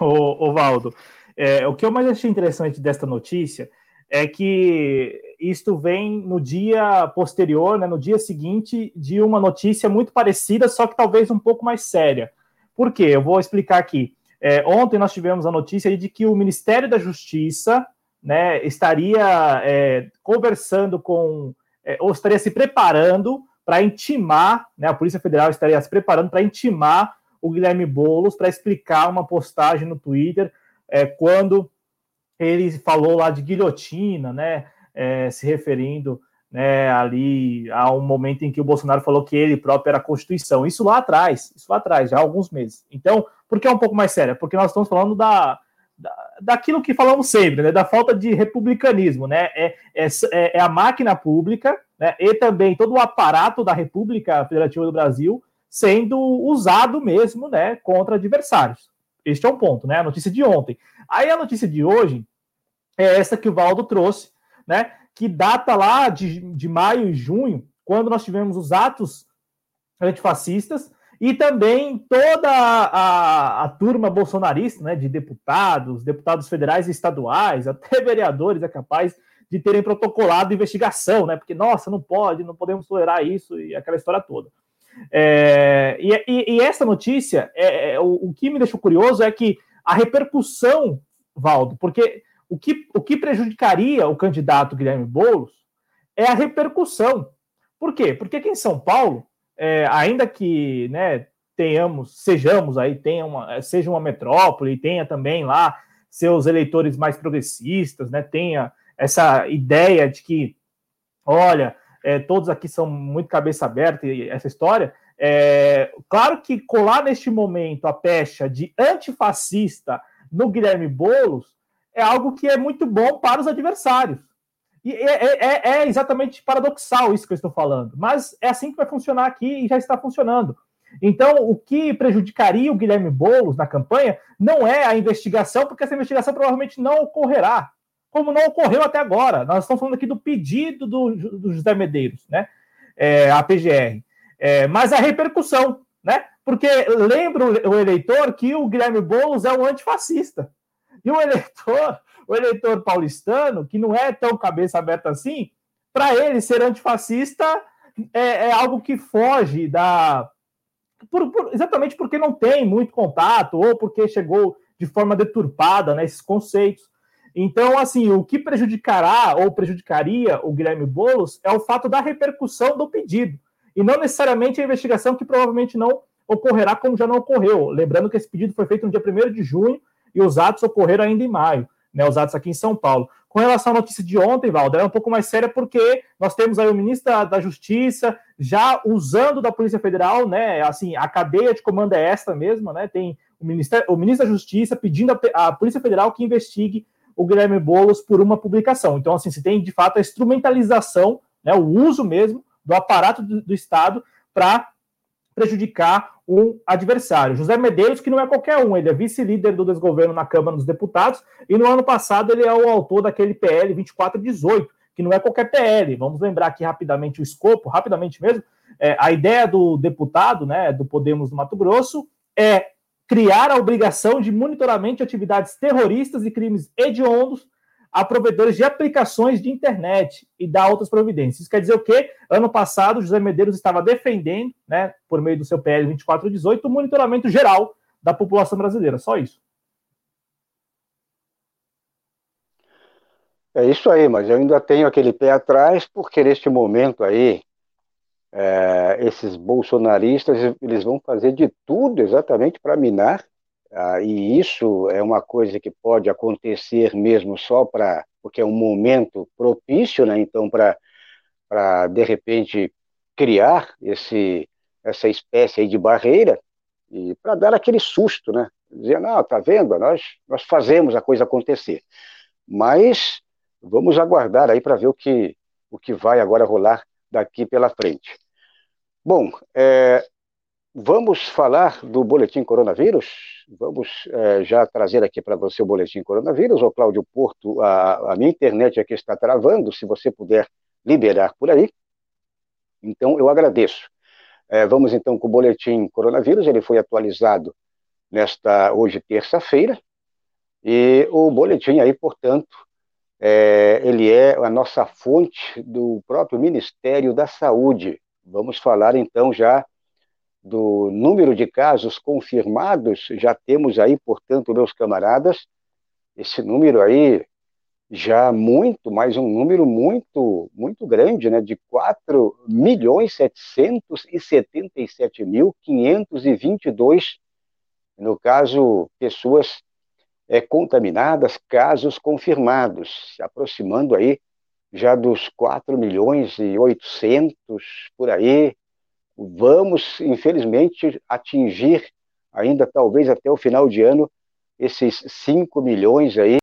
Ô, ô Valdo, é, o que eu mais achei interessante desta notícia é que isto vem no dia posterior, né, no dia seguinte, de uma notícia muito parecida, só que talvez um pouco mais séria. Por quê? Eu vou explicar aqui. É, ontem nós tivemos a notícia de que o Ministério da Justiça né, estaria é, conversando com, é, ou estaria se preparando para intimar, né, a Polícia Federal estaria se preparando para intimar o Guilherme Boulos para explicar uma postagem no Twitter é, quando ele falou lá de guilhotina, né, é, se referindo né, ali a um momento em que o Bolsonaro falou que ele próprio era a Constituição. Isso lá atrás, isso lá atrás, já há alguns meses. Então, por que é um pouco mais sério? Porque nós estamos falando da, da daquilo que falamos sempre, né, da falta de republicanismo, né? É, é, é, é a máquina pública, né, e também todo o aparato da República Federativa do Brasil sendo usado mesmo, né, contra adversários. Este é um ponto, né? A notícia de ontem. Aí a notícia de hoje é essa que o Valdo trouxe, né? Que data lá de, de maio e junho, quando nós tivemos os atos antifascistas e também toda a, a, a, turma bolsonarista, né, de deputados, deputados federais e estaduais, até [LAUGHS] vereadores é capaz de terem protocolado investigação, né, porque, nossa, não pode, não podemos tolerar isso e aquela história toda. É, e, e, e, essa notícia, é, é, o, o, que me deixou curioso é que a repercussão, Valdo, porque o que, o que prejudicaria o candidato Guilherme Boulos é a repercussão. Por quê? Porque aqui em São Paulo, é, ainda que né, tenhamos, sejamos aí, tenha uma, seja uma metrópole, tenha também lá seus eleitores mais progressistas, né, tenha essa ideia de que, olha, é, todos aqui são muito cabeça aberta e essa história. É, claro que colar neste momento a pecha de antifascista no Guilherme Boulos é algo que é muito bom para os adversários. E é, é, é, é, exatamente paradoxal isso que eu estou falando, mas é assim que vai funcionar aqui e já está funcionando. Então, o que prejudicaria o Guilherme Boulos na campanha não é a investigação, porque essa investigação provavelmente não ocorrerá como não ocorreu até agora. Nós estamos falando aqui do pedido do, do José Medeiros, né? É, a PGR. É, mas a repercussão, né? Porque lembra o eleitor que o Guilherme Boulos é um antifascista. E o eleitor, o eleitor paulistano, que não é tão cabeça aberta assim, para ele ser antifascista é, é, algo que foge da. Por, por, exatamente porque não tem muito contato, ou porque chegou de forma deturpada né, conceitos. Então, assim, o que prejudicará ou prejudicaria o Guilherme Boulos é o fato da repercussão do pedido, e não necessariamente a investigação que provavelmente não ocorrerá como já não ocorreu. Lembrando que esse pedido foi feito no dia 1 de junho e os atos ocorreram ainda em maio, né, os atos aqui em São Paulo. Com relação à notícia de ontem, Valder, é um pouco mais séria porque nós temos aí o ministro da, Justiça já usando da Polícia Federal, né, assim, a cadeia de comando é esta mesmo, né, tem o, ministério, o ministro da Justiça pedindo a Polícia Federal que investigue o Guilherme Boulos por uma publicação. Então, assim, se tem de fato a instrumentalização, né, o uso mesmo do aparato do, do Estado para prejudicar um adversário. José Medeiros, que não é qualquer um, ele é vice-líder do desgoverno na Câmara dos Deputados, e no ano passado ele é o autor daquele PL 2418, que não é qualquer PL. Vamos lembrar aqui rapidamente o escopo, rapidamente mesmo. É, a ideia do deputado, né, do Podemos do Mato Grosso, é criar a obrigação de monitoramento de atividades terroristas e crimes hediondos a provedores de aplicações de internet e dar outras providências. Isso quer dizer o quê? Ano passado, José Medeiros estava defendendo, né, por meio do seu PL 2418, o monitoramento geral da população brasileira. Só isso. É isso aí, mas eu ainda tenho aquele pé atrás, porque neste momento aí, é, esses bolsonaristas eles vão fazer de tudo exatamente para minar, ah, e isso é uma coisa que pode acontecer mesmo só para porque é um momento propício, né? Então para para de repente criar esse essa espécie de barreira e para dar aquele susto, né? Dizer, não, tá vendo? Nós nós fazemos a coisa acontecer. Mas vamos aguardar aí para ver o que o que vai agora rolar daqui pela frente. Bom, é, vamos falar do boletim coronavírus? Vamos é, já trazer aqui para você o boletim coronavírus. O Cláudio Porto, a, a minha internet aqui está travando, se você puder liberar por aí. Então, eu agradeço. É, vamos então com o boletim coronavírus, ele foi atualizado nesta hoje terça-feira, e o boletim aí, portanto, é, ele é a nossa fonte do próprio Ministério da Saúde. Vamos falar então já do número de casos confirmados. Já temos aí, portanto, meus camaradas, esse número aí já muito, mas um número muito, muito grande, né, de 4 milhões 777 mil 522, no caso, pessoas é, contaminadas, casos confirmados, se aproximando aí já dos 4 milhões e 800 por aí. Vamos, infelizmente, atingir ainda talvez até o final de ano esses 5 milhões aí.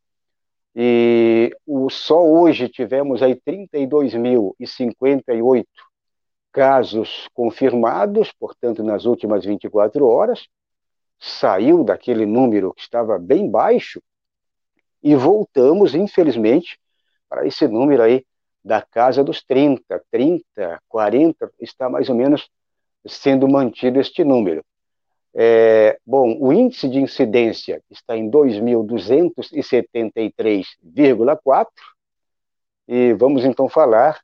E o, só hoje tivemos aí 32.058 casos confirmados, portanto, nas últimas 24 horas saiu daquele número que estava bem baixo e voltamos, infelizmente, para esse número aí da casa dos 30, 30, 40, está mais ou menos sendo mantido este número. É, bom, o índice de incidência está em 2.273,4 e vamos então falar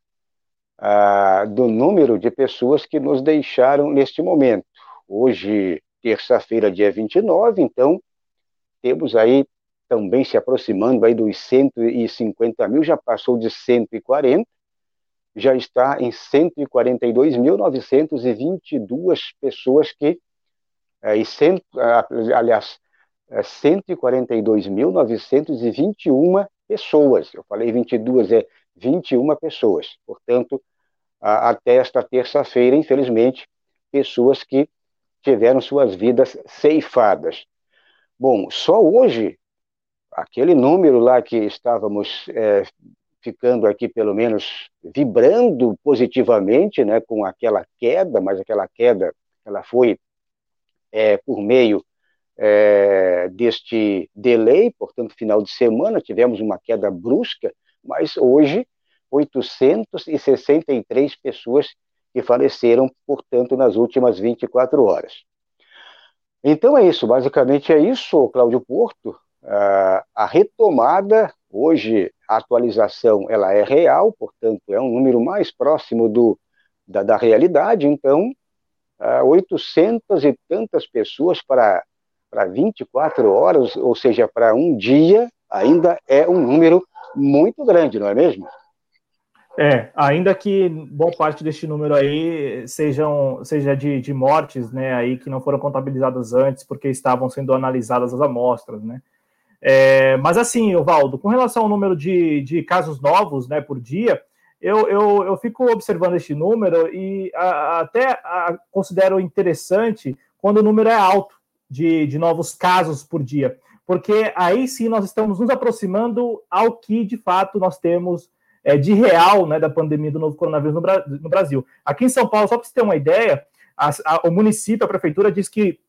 ah, do número de pessoas que nos deixaram neste momento. Hoje, terça-feira, dia 29, então temos aí também se aproximando aí dos 150 mil, já passou de 140, já está em 142.922 pessoas que, é, e cento, aliás, é, 142.921 pessoas, eu falei 22, é 21 pessoas, portanto, até esta terça-feira, infelizmente, pessoas que tiveram suas vidas ceifadas. Bom, só hoje, aquele número lá que estávamos é, ficando aqui, pelo menos, vibrando positivamente, né, com aquela queda, mas aquela queda, ela foi é, por meio é, deste delay, portanto, final de semana, tivemos uma queda brusca, mas hoje, 863 pessoas que faleceram, portanto, nas últimas 24 horas. Então é isso, basicamente é isso, Cláudio Porto. a retomada, hoje a atualização ela é real, portanto é um número mais próximo do, da, da realidade, então 800 e tantas pessoas para, para 24 horas, ou seja, para um dia, ainda é um número muito grande, não é mesmo? É, ainda que boa parte deste número aí sejam, seja de, de mortes, né, aí que não foram contabilizadas antes porque estavam sendo analisadas as amostras, né. É, mas assim, Valdo, com relação ao número de, de casos novos, né, por dia, eu, eu, eu fico observando este número e a, até a, considero interessante quando o número é alto de, de novos casos por dia, porque aí sim nós estamos nos aproximando ao que de fato nós temos é, de real né, da pandemia do novo coronavírus no, no Brasil. Aqui em São Paulo, só para você ter uma ideia, a, a, o município, a prefeitura, diz que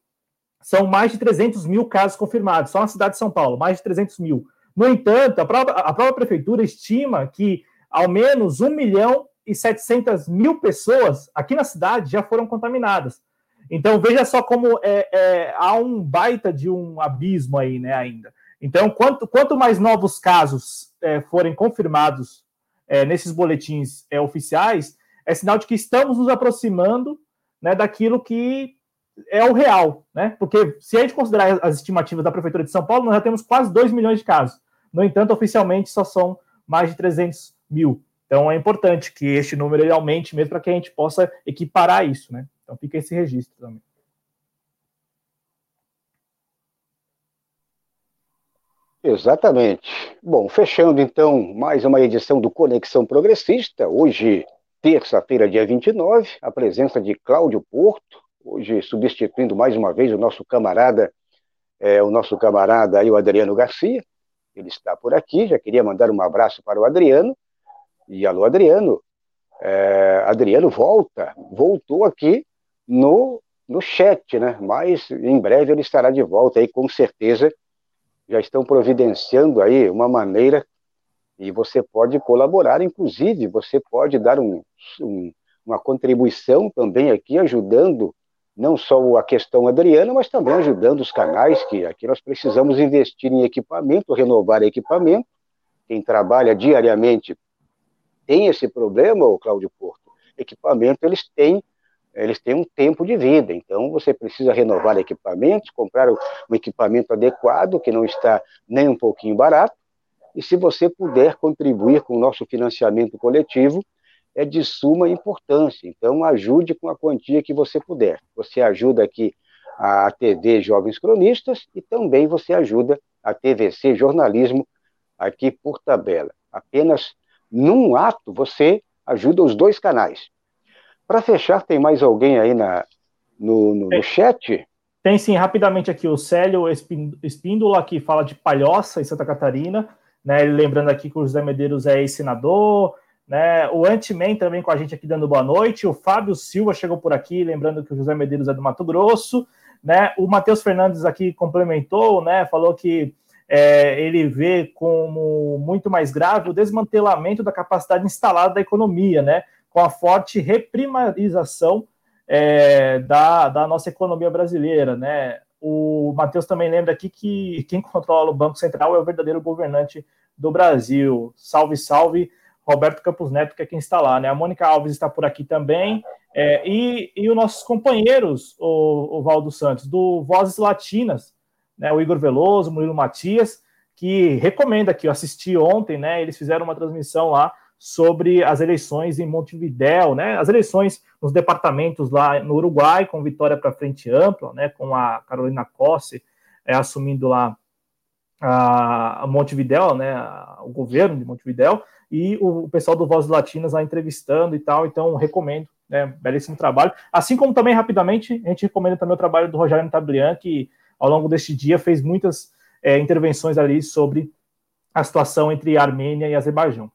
são mais de 300 mil casos confirmados, só na cidade de São Paulo, mais de 300 mil. No entanto, a própria, a própria prefeitura estima que ao menos 1 milhão e 700 mil pessoas aqui na cidade já foram contaminadas. Então, veja só como é, é, há um baita de um abismo aí, né, ainda. Então, quanto, quanto mais novos casos é, forem confirmados é, nesses boletins é, oficiais, é sinal de que estamos nos aproximando né, daquilo que é o real, né? Porque se a gente considerar as estimativas da Prefeitura de São Paulo, nós já temos quase 2 milhões de casos. No entanto, oficialmente só são mais de 300 mil. Então é importante que este número aumente mesmo para que a gente possa equiparar isso, né? Então fica esse registro também. Exatamente. Bom, fechando então mais uma edição do Conexão Progressista, hoje, terça-feira, dia 29, a presença de Cláudio Porto, hoje substituindo mais uma vez o nosso camarada, é, o nosso camarada aí, o Adriano Garcia, ele está por aqui, já queria mandar um abraço para o Adriano, e alô Adriano, é, Adriano volta, voltou aqui no, no chat, né, mas em breve ele estará de volta aí, com certeza, já estão providenciando aí uma maneira e você pode colaborar, inclusive você pode dar um, um, uma contribuição também aqui, ajudando não só a questão Adriana, mas também ajudando os canais, que aqui nós precisamos investir em equipamento, renovar equipamento. Quem trabalha diariamente tem esse problema, o Cláudio Porto. Equipamento, eles têm eles têm um tempo de vida, então você precisa renovar equipamentos, comprar um equipamento adequado, que não está nem um pouquinho barato, e se você puder contribuir com o nosso financiamento coletivo, é de suma importância. Então, ajude com a quantia que você puder. Você ajuda aqui a TV Jovens Cronistas e também você ajuda a TVC Jornalismo aqui por tabela. Apenas num ato você ajuda os dois canais. Para fechar, tem mais alguém aí na, no, no, no, chat? Tem sim, rapidamente aqui o Célio Espíndola, que fala de Palhoça, em Santa Catarina, né, lembrando aqui que o José Medeiros é ex-senador, né, o Antiman também com a gente aqui dando boa noite, o Fábio Silva chegou por aqui, lembrando que o José Medeiros é do Mato Grosso, né, o Matheus Fernandes aqui complementou, né, falou que é, ele vê como muito mais grave o desmantelamento da capacidade instalada da economia, né, com a forte reprimarização é, da, da nossa economia brasileira, né? O Matheus também lembra aqui que quem controla o Banco Central é o verdadeiro governante do Brasil. Salve, salve, Roberto Campos Neto, que é quem está lá, né? A Mônica Alves está por aqui também. É, e, e os nossos companheiros, o, o Valdo Santos, do Vozes Latinas, né? O Igor Veloso, o Murilo Matias, que recomenda aqui, eu assisti ontem, né? Eles fizeram uma transmissão lá sobre as eleições em Montevidéu, né? As eleições nos departamentos lá no Uruguai, com vitória para frente ampla, né? Com a Carolina Cosse é, assumindo lá a, Montevidéu, né? O governo de Montevidéu e o, pessoal do Voz Latinas lá entrevistando e tal. Então recomendo, né? Belíssimo trabalho. Assim como também rapidamente a gente recomenda também o trabalho do Rogério Tablian, que ao longo deste dia fez muitas é, intervenções ali sobre a situação entre Armênia e Azerbaijão.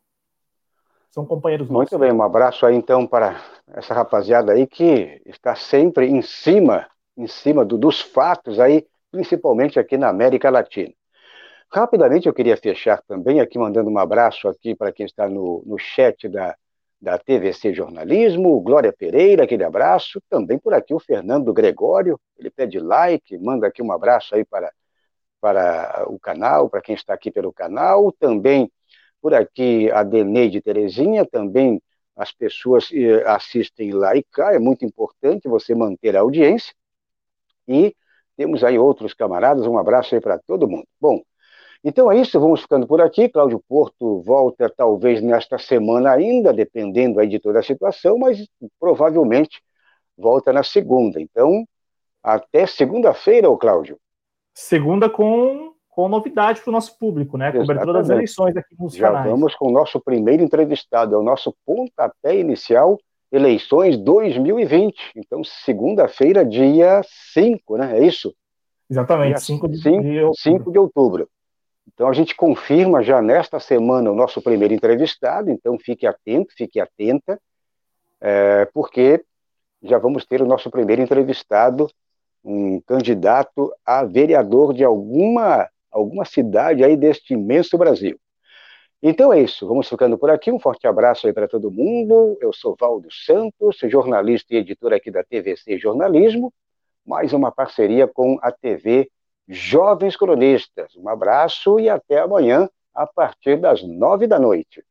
São companheiros nossos. Muito bem, um abraço aí então para essa rapaziada aí que está sempre em cima, em cima do, dos fatos aí, principalmente aqui na América Latina. Rapidamente eu queria fechar também aqui mandando um abraço aqui para quem está no, no chat da, da TVC Jornalismo, Glória Pereira, aquele abraço, também por aqui o Fernando Gregório, ele pede like, manda aqui um abraço aí para, para o canal, para quem está aqui pelo canal, também por aqui a Deneide Terezinha, também as pessoas eh, assistem lá e cá, é muito importante você manter a audiência. E temos aí outros camaradas, um abraço aí para todo mundo. Bom, então é isso, vamos ficando por aqui. Cláudio Porto volta talvez nesta semana ainda, dependendo aí de toda a situação, mas provavelmente volta na segunda. Então, até segunda-feira, ô Cláudio. Segunda com com novidade para o nosso público, né? Exatamente. Cobertura das eleições aqui nos Já canais. vamos com o nosso primeiro entrevistado, é o nosso pontapé inicial, eleições 2020. Então, segunda-feira, dia 5, né? É isso? Exatamente, 5 de, 5, de, 5 de outubro. Então, a gente confirma já nesta semana o nosso primeiro entrevistado, então fique atento, fique atenta, é, porque já vamos ter o nosso primeiro entrevistado, um candidato a vereador de alguma alguma cidade aí deste imenso Brasil. Então é isso, vamos ficando por aqui. Um forte abraço aí para todo mundo. Eu sou Valdo Santos, jornalista e editor aqui da TVC Jornalismo, mais uma parceria com a TV Jovens Cronistas. Um abraço e até amanhã, a partir das nove da noite.